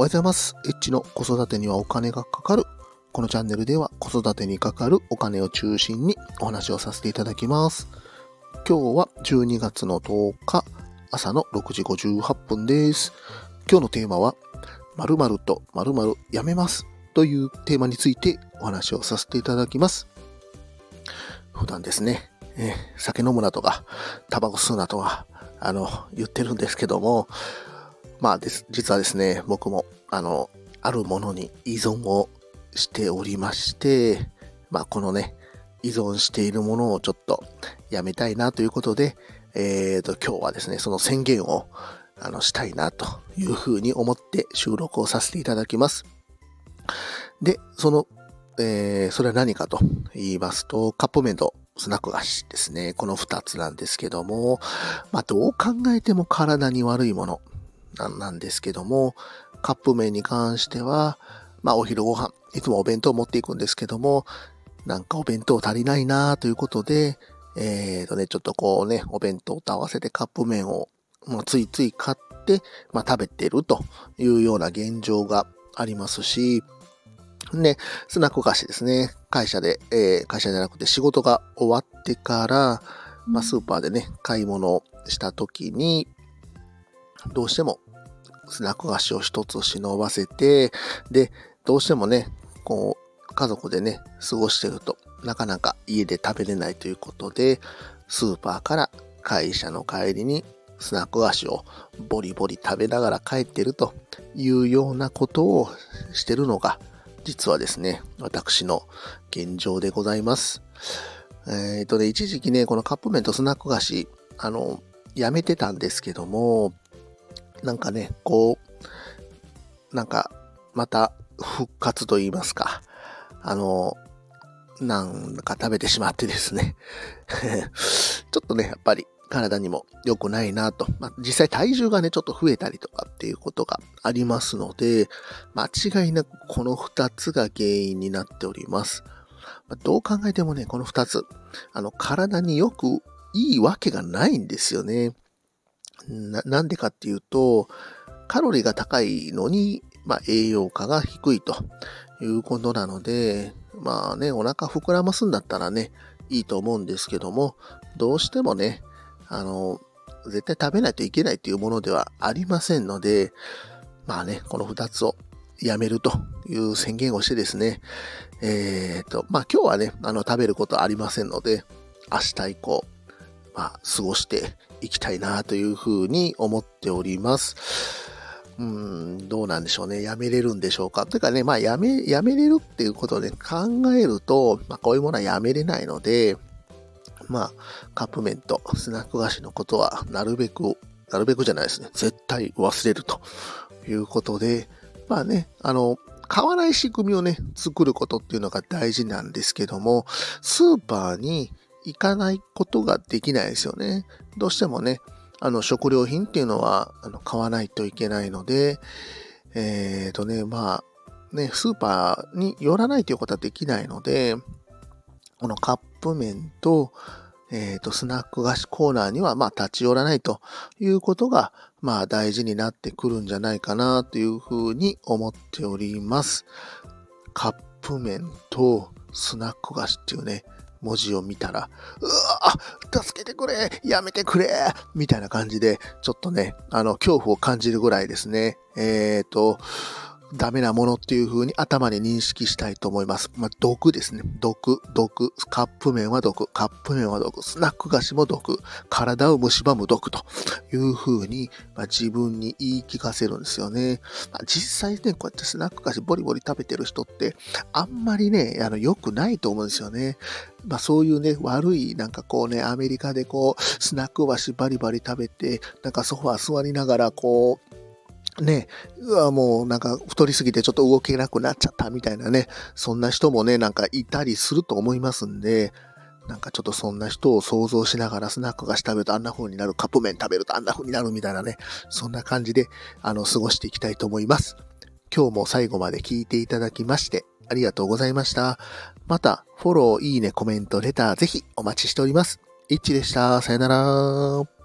おはようございます。エッチの子育てにはお金がかかる。このチャンネルでは子育てにかかるお金を中心にお話をさせていただきます。今日は12月の10日朝の6時58分です。今日のテーマは〇〇と〇〇やめますというテーマについてお話をさせていただきます。普段ですね、え酒飲むなとか、タバコ吸うなとか、あの、言ってるんですけども、まあです、実はですね、僕も、あの、あるものに依存をしておりまして、まあこのね、依存しているものをちょっとやめたいなということで、えーと、今日はですね、その宣言を、あの、したいなというふうに思って収録をさせていただきます。で、その、えー、それは何かと言いますと、カップ麺とスナック菓子ですね。この二つなんですけども、まあ、どう考えても体に悪いものなんですけども、カップ麺に関しては、まあ、お昼ご飯、いつもお弁当を持っていくんですけども、なんかお弁当足りないなということで、えーとね、ちょっとこうね、お弁当と合わせてカップ麺を、もうついつい買って、まあ、食べてるというような現状がありますし、で、スナック菓子ですね。会社で、えー会社じゃなくて仕事が終わってから、まあ、スーパーでね、買い物した時に、どうしてもスナック菓子を一つ忍ばせて、で、どうしてもね、こう、家族でね、過ごしてると、なかなか家で食べれないということで、スーパーから会社の帰りにスナック菓子をボリボリ食べながら帰ってるというようなことをしてるのが、実はですね、私の現状でございます。えっ、とね、一時期ね、このカップ麺とスナック菓子、あの、やめてたんですけども、なんかね、こう、なんか、また復活と言いますか、あの、なんか食べてしまってですね、ちょっとね、やっぱり体にも良くないなと。まあ、実際体重がね、ちょっと増えたりとかっていうことがありますので、間違いなくこの二つが原因になっております。まあどう考えてもね、この二つ、あの、体によくいいわけがないんですよね。な、なんでかっていうと、カロリーが高いのに、まあ、栄養価が低いということなので、まあね、お腹膨らますんだったらね、いいと思うんですけども、どうしてもね、あの、絶対食べないといけないというものではありませんので、まあね、この二つをやめるという宣言をしてですね、えっ、と、まあ今日はね、あの、食べることありませんので、明日以降、まあ、過ごしていきたいなというふうに思っております。うん、どうなんでしょうね。やめれるんでしょうか。というかね、まあ、やめ、やめれるっていうことで考えると、まあ、こういうものはやめれないので、まあ、カップ麺とスナック菓子のことは、なるべく、なるべくじゃないですね。絶対忘れるということで、まあね、あの、買わない仕組みをね、作ることっていうのが大事なんですけども、スーパーに行かないことができないですよね。どうしてもね、あの、食料品っていうのは、あの、買わないといけないので、えっ、とね、まあ、ね、スーパーに寄らないということはできないので、このカップ麺と、えっ、と、スナック菓子コーナーには、まあ、立ち寄らないということが、まあ、大事になってくるんじゃないかな、というふうに思っております。カップ麺とスナック菓子っていうね、文字を見たら、うわ助けてくれやめてくれみたいな感じで、ちょっとね、あの、恐怖を感じるぐらいですね。えっ、と、ダメなものっていう風に頭に認識したいと思います。まあ、毒ですね。毒、毒。カップ麺は毒。カップ麺は毒。スナック菓子も毒。体を蝕む毒という風に、まあ、自分に言い聞かせるんですよね。まあ、実際ね、こうやってスナック菓子ボリボリ食べてる人って、あんまりね、あの、良くないと思うんですよね。まあそういうね、悪い、なんかこうね、アメリカでこう、スナック菓子バリバリ食べて、なんかソファー座りながらこう、ね、うわ、もうなんか太りすぎてちょっと動けなくなっちゃったみたいなね、そんな人もね、なんかいたりすると思いますんで、なんかちょっとそんな人を想像しながらスナック菓子食べるとあんな風になる、カップ麺食べるとあんな風になるみたいなね、そんな感じで、あの、過ごしていきたいと思います。今日も最後まで聞いていただきまして、ありがとうございました。また、フォロー、いいね、コメント、レター、ぜひお待ちしております。いっちでした。さよなら。